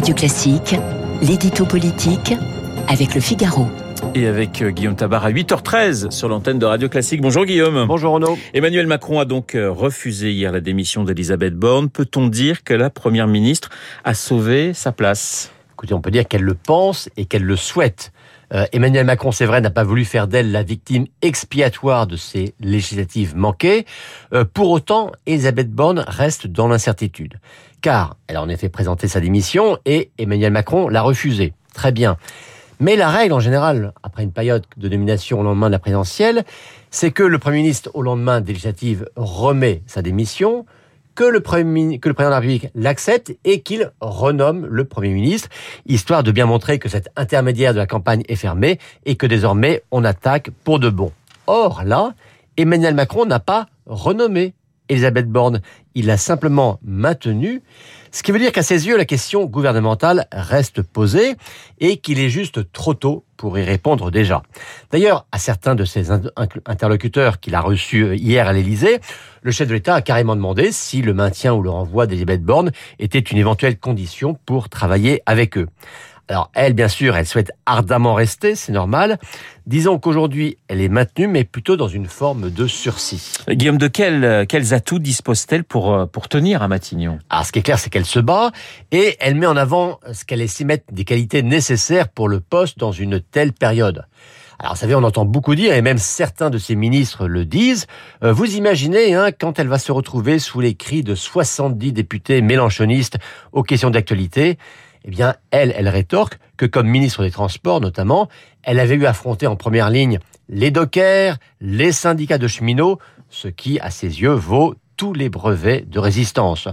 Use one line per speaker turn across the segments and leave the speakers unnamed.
Radio Classique, l'édito politique avec le Figaro.
Et avec euh, Guillaume Tabar à 8h13 sur l'antenne de Radio Classique. Bonjour Guillaume.
Bonjour Renaud.
Emmanuel Macron a donc euh, refusé hier la démission d'Elisabeth Borne. Peut-on dire que la Première ministre a sauvé sa place?
Écoutez, on peut dire qu'elle le pense et qu'elle le souhaite. Euh, Emmanuel Macron, c'est vrai, n'a pas voulu faire d'elle la victime expiatoire de ces législatives manquées. Euh, pour autant, Elisabeth Borne reste dans l'incertitude. Car elle a en effet présenté sa démission et Emmanuel Macron l'a refusée. Très bien. Mais la règle en général, après une période de nomination au lendemain de la présidentielle, c'est que le Premier ministre, au lendemain des législatives, remet sa démission, que le, premier, que le président de la République l'accepte et qu'il renomme le Premier ministre, histoire de bien montrer que cet intermédiaire de la campagne est fermé et que désormais on attaque pour de bon. Or là, Emmanuel Macron n'a pas renommé Elisabeth Borne, il l'a simplement maintenue, ce qui veut dire qu'à ses yeux, la question gouvernementale reste posée et qu'il est juste trop tôt pour y répondre déjà. D'ailleurs, à certains de ses interlocuteurs qu'il a reçus hier à l'Élysée, le chef de l'État a carrément demandé si le maintien ou le renvoi d'Elisabeth Borne était une éventuelle condition pour travailler avec eux. Alors elle, bien sûr, elle souhaite ardemment rester, c'est normal. Disons qu'aujourd'hui, elle est maintenue, mais plutôt dans une forme de sursis.
Guillaume, de quels, quels atouts dispose-t-elle pour, euh, pour tenir à Matignon?
Alors ce qui est clair, c'est qu'elle se bat et elle met en avant ce qu'elle estime être des qualités nécessaires pour le poste dans une telle période. Alors, vous savez, on entend beaucoup dire, et même certains de ses ministres le disent, euh, vous imaginez, hein, quand elle va se retrouver sous les cris de 70 députés mélanchonistes aux questions d'actualité, eh bien, elle, elle rétorque que comme ministre des Transports notamment, elle avait eu affronter en première ligne les dockers, les syndicats de cheminots, ce qui, à ses yeux, vaut tous les brevets de résistance.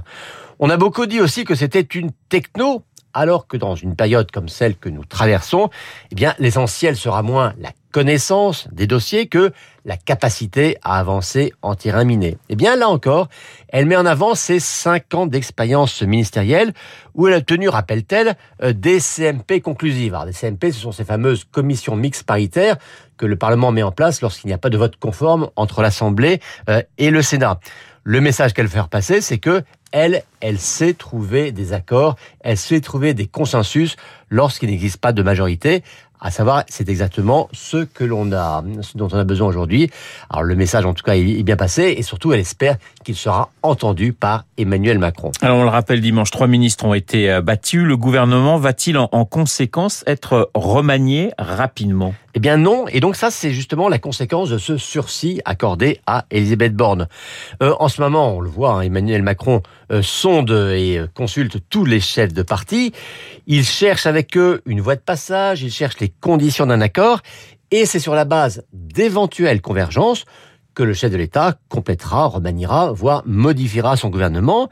On a beaucoup dit aussi que c'était une techno, alors que dans une période comme celle que nous traversons, eh bien, l'essentiel sera moins la connaissance des dossiers que la capacité à avancer en terrain miné. Eh bien, là encore, elle met en avant ses cinq ans d'expérience ministérielle où elle a tenu, rappelle-t-elle, euh, des CMP conclusives. Alors, des CMP, ce sont ces fameuses commissions mixtes paritaires que le Parlement met en place lorsqu'il n'y a pas de vote conforme entre l'Assemblée euh, et le Sénat. Le message qu'elle veut faire passer, c'est que elle, elle sait trouver des accords, elle sait trouver des consensus lorsqu'il n'existe pas de majorité. À savoir, c'est exactement ce que l'on a, ce dont on a besoin aujourd'hui. Alors le message, en tout cas, est bien passé et surtout, elle espère qu'il sera entendu par Emmanuel Macron.
Alors on le rappelle, dimanche, trois ministres ont été euh, battus. Le gouvernement va-t-il en, conséquence être remanié rapidement?
Eh bien non. Et donc ça, c'est justement la conséquence de ce sursis accordé à Elisabeth Borne. Euh, en ce moment, on le voit, hein, Emmanuel Macron euh, sonde et consulte tous les chefs de parti. Il cherche avec eux une voie de passage, il cherche conditions d'un accord, et c'est sur la base d'éventuelles convergences que le chef de l'État complétera, remaniera, voire modifiera son gouvernement.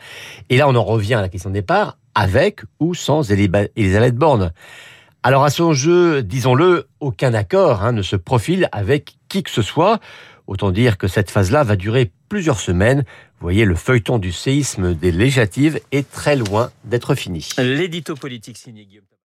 Et là, on en revient à la question de départ, avec ou sans Elisabeth Borne. Alors à son jeu, disons-le, aucun accord hein, ne se profile avec qui que ce soit. Autant dire que cette phase-là va durer plusieurs semaines. Vous voyez, le feuilleton du séisme des législatives est très loin d'être fini.
L'édito politique signé Guillaume.